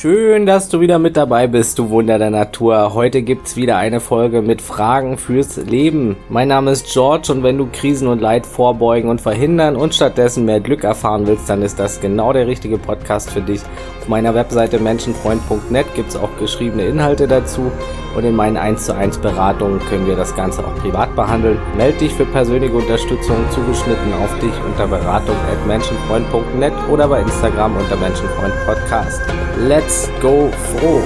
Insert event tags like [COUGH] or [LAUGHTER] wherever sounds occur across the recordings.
Schön, dass du wieder mit dabei bist, du Wunder der Natur. Heute gibt's wieder eine Folge mit Fragen fürs Leben. Mein Name ist George und wenn du Krisen und Leid vorbeugen und verhindern und stattdessen mehr Glück erfahren willst, dann ist das genau der richtige Podcast für dich. Auf meiner Webseite menschenfreund.net gibt's auch geschriebene Inhalte dazu und in meinen 1 zu 1 Beratungen können wir das Ganze auch privat behandeln. Meld dich für persönliche Unterstützung zugeschnitten auf dich unter beratung at menschenfreund.net oder bei Instagram unter menschenfreundpodcast. Let's go froh!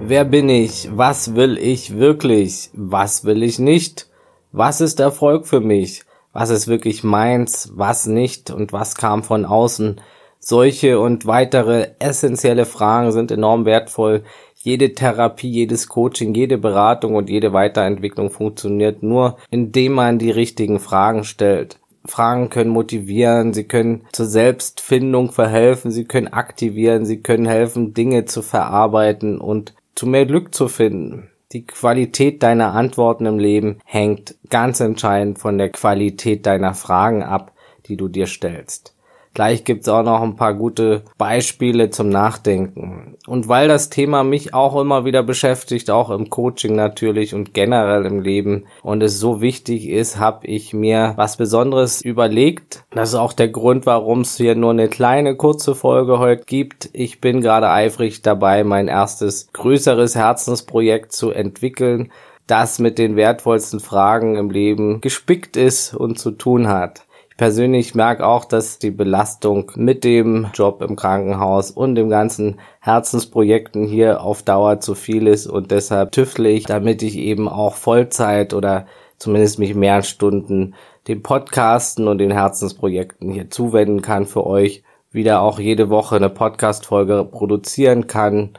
Wer bin ich? Was will ich wirklich? Was will ich nicht? Was ist Erfolg für mich? Was ist wirklich meins? Was nicht? Und was kam von außen? Solche und weitere essentielle Fragen sind enorm wertvoll. Jede Therapie, jedes Coaching, jede Beratung und jede Weiterentwicklung funktioniert nur, indem man die richtigen Fragen stellt. Fragen können motivieren, sie können zur Selbstfindung verhelfen, sie können aktivieren, sie können helfen, Dinge zu verarbeiten und zu mehr Glück zu finden. Die Qualität deiner Antworten im Leben hängt ganz entscheidend von der Qualität deiner Fragen ab, die du dir stellst. Gleich gibt's auch noch ein paar gute Beispiele zum Nachdenken. Und weil das Thema mich auch immer wieder beschäftigt, auch im Coaching natürlich und generell im Leben und es so wichtig ist, habe ich mir was Besonderes überlegt. Das ist auch der Grund, warum es hier nur eine kleine kurze Folge heute gibt. Ich bin gerade eifrig dabei, mein erstes größeres Herzensprojekt zu entwickeln, das mit den wertvollsten Fragen im Leben gespickt ist und zu tun hat persönlich merke auch, dass die Belastung mit dem Job im Krankenhaus und dem ganzen Herzensprojekten hier auf Dauer zu viel ist. Und deshalb tüftle ich, damit ich eben auch Vollzeit oder zumindest mich mehr Stunden dem Podcasten und den Herzensprojekten hier zuwenden kann für euch, wieder auch jede Woche eine Podcast-Folge produzieren kann,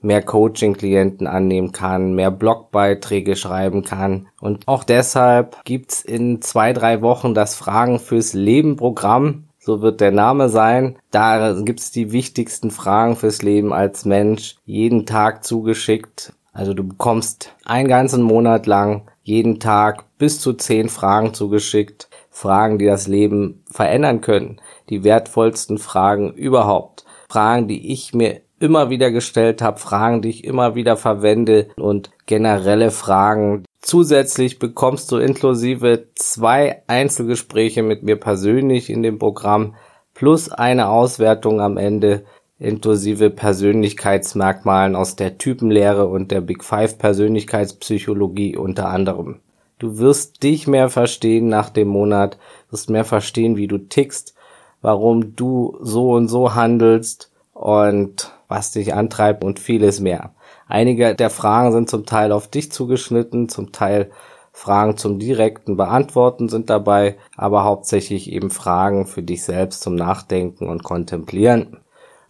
mehr Coaching-Klienten annehmen kann, mehr Blogbeiträge schreiben kann. Und auch deshalb gibt's in zwei, drei Wochen das Fragen fürs Leben Programm. So wird der Name sein. Da gibt's die wichtigsten Fragen fürs Leben als Mensch jeden Tag zugeschickt. Also du bekommst einen ganzen Monat lang jeden Tag bis zu zehn Fragen zugeschickt. Fragen, die das Leben verändern können. Die wertvollsten Fragen überhaupt. Fragen, die ich mir immer wieder gestellt habe, Fragen, die ich immer wieder verwende und generelle Fragen. Zusätzlich bekommst du inklusive zwei Einzelgespräche mit mir persönlich in dem Programm plus eine Auswertung am Ende inklusive Persönlichkeitsmerkmalen aus der Typenlehre und der Big Five Persönlichkeitspsychologie unter anderem. Du wirst dich mehr verstehen nach dem Monat, wirst mehr verstehen, wie du tickst, warum du so und so handelst und was dich antreibt und vieles mehr. Einige der Fragen sind zum Teil auf dich zugeschnitten, zum Teil Fragen zum direkten Beantworten sind dabei, aber hauptsächlich eben Fragen für dich selbst zum Nachdenken und Kontemplieren.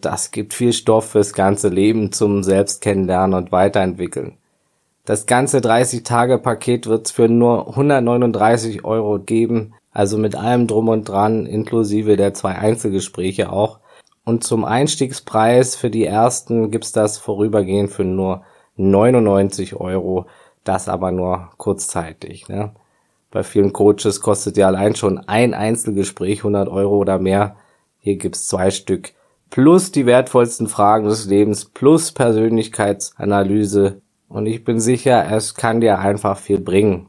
Das gibt viel Stoff fürs ganze Leben zum Selbstkennenlernen und Weiterentwickeln. Das ganze 30-Tage-Paket wird es für nur 139 Euro geben, also mit allem drum und dran, inklusive der zwei Einzelgespräche auch. Und zum Einstiegspreis für die ersten gibt's das vorübergehend für nur 99 Euro. Das aber nur kurzzeitig. Ne? Bei vielen Coaches kostet ja allein schon ein Einzelgespräch 100 Euro oder mehr. Hier gibt's zwei Stück. Plus die wertvollsten Fragen des Lebens, plus Persönlichkeitsanalyse. Und ich bin sicher, es kann dir einfach viel bringen.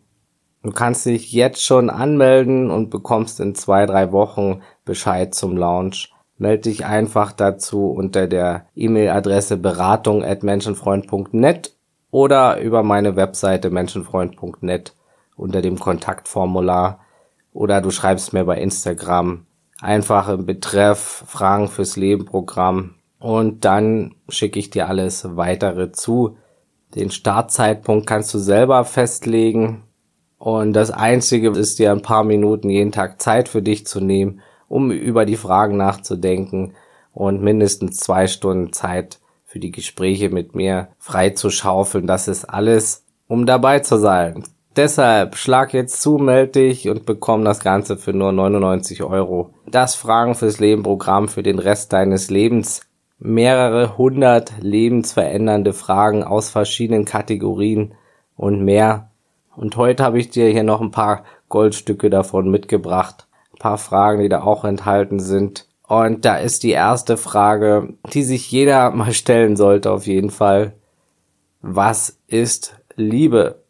Du kannst dich jetzt schon anmelden und bekommst in zwei, drei Wochen Bescheid zum Launch melde dich einfach dazu unter der E-Mail-Adresse beratung oder über meine Webseite menschenfreund.net unter dem Kontaktformular. Oder du schreibst mir bei Instagram. Einfach im Betreff Fragen fürs Leben Programm und dann schicke ich dir alles weitere zu. Den Startzeitpunkt kannst du selber festlegen. Und das einzige ist dir ein paar Minuten jeden Tag Zeit für dich zu nehmen um über die Fragen nachzudenken und mindestens zwei Stunden Zeit für die Gespräche mit mir frei zu schaufeln. Das ist alles, um dabei zu sein. Deshalb schlag jetzt zu, melde dich und bekomm das Ganze für nur 99 Euro. Das Fragen fürs Leben Programm für den Rest deines Lebens. Mehrere hundert lebensverändernde Fragen aus verschiedenen Kategorien und mehr. Und heute habe ich dir hier noch ein paar Goldstücke davon mitgebracht paar Fragen, die da auch enthalten sind. Und da ist die erste Frage, die sich jeder [LAUGHS] mal stellen sollte auf jeden Fall. Was ist Liebe?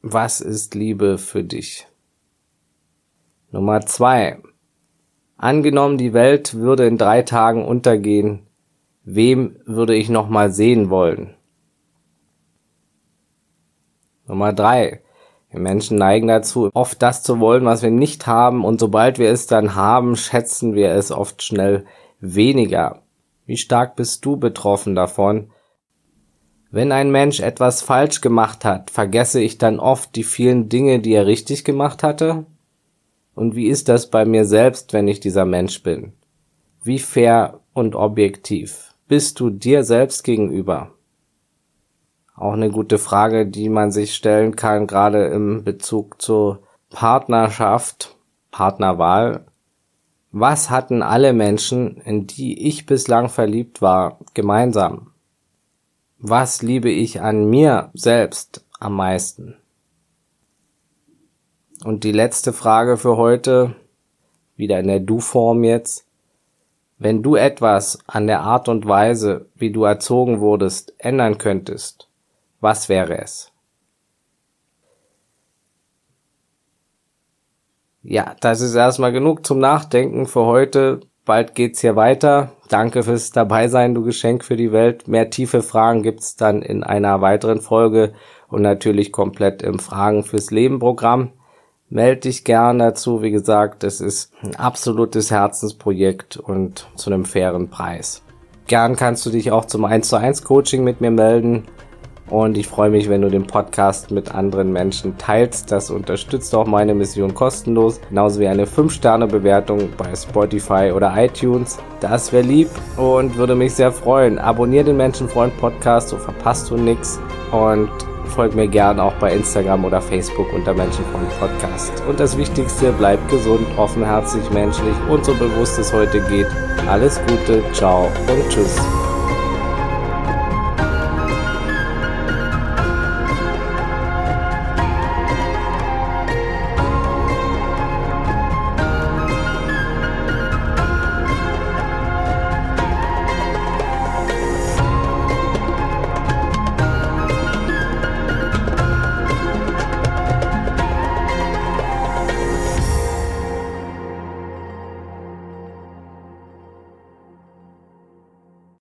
Was ist Liebe für dich? Nummer zwei. Angenommen, die Welt würde in drei Tagen untergehen. Wem würde ich noch mal sehen wollen? Nummer drei. Wir Menschen neigen dazu, oft das zu wollen, was wir nicht haben, und sobald wir es dann haben, schätzen wir es oft schnell weniger. Wie stark bist du betroffen davon? Wenn ein Mensch etwas falsch gemacht hat, vergesse ich dann oft die vielen Dinge, die er richtig gemacht hatte? Und wie ist das bei mir selbst, wenn ich dieser Mensch bin? Wie fair und objektiv bist du dir selbst gegenüber? Auch eine gute Frage, die man sich stellen kann, gerade im Bezug zur Partnerschaft, Partnerwahl. Was hatten alle Menschen, in die ich bislang verliebt war, gemeinsam? Was liebe ich an mir selbst am meisten? Und die letzte Frage für heute, wieder in der Du-Form jetzt. Wenn du etwas an der Art und Weise, wie du erzogen wurdest, ändern könntest, was wäre es? Ja, das ist erstmal genug zum Nachdenken für heute. Bald geht's hier weiter. Danke fürs Dabeisein, du Geschenk für die Welt. Mehr tiefe Fragen gibt's dann in einer weiteren Folge und natürlich komplett im Fragen fürs Leben Programm. Meld dich gern dazu. Wie gesagt, es ist ein absolutes Herzensprojekt und zu einem fairen Preis. Gern kannst du dich auch zum 1 zu 1 Coaching mit mir melden. Und ich freue mich, wenn du den Podcast mit anderen Menschen teilst. Das unterstützt auch meine Mission kostenlos. Genauso wie eine 5-Sterne-Bewertung bei Spotify oder iTunes. Das wäre lieb und würde mich sehr freuen. Abonnier den Menschenfreund Podcast, so verpasst du nichts. Und folg mir gern auch bei Instagram oder Facebook unter Menschenfreund Podcast. Und das Wichtigste, bleib gesund, offenherzig, menschlich und so bewusst es heute geht. Alles Gute, ciao und tschüss.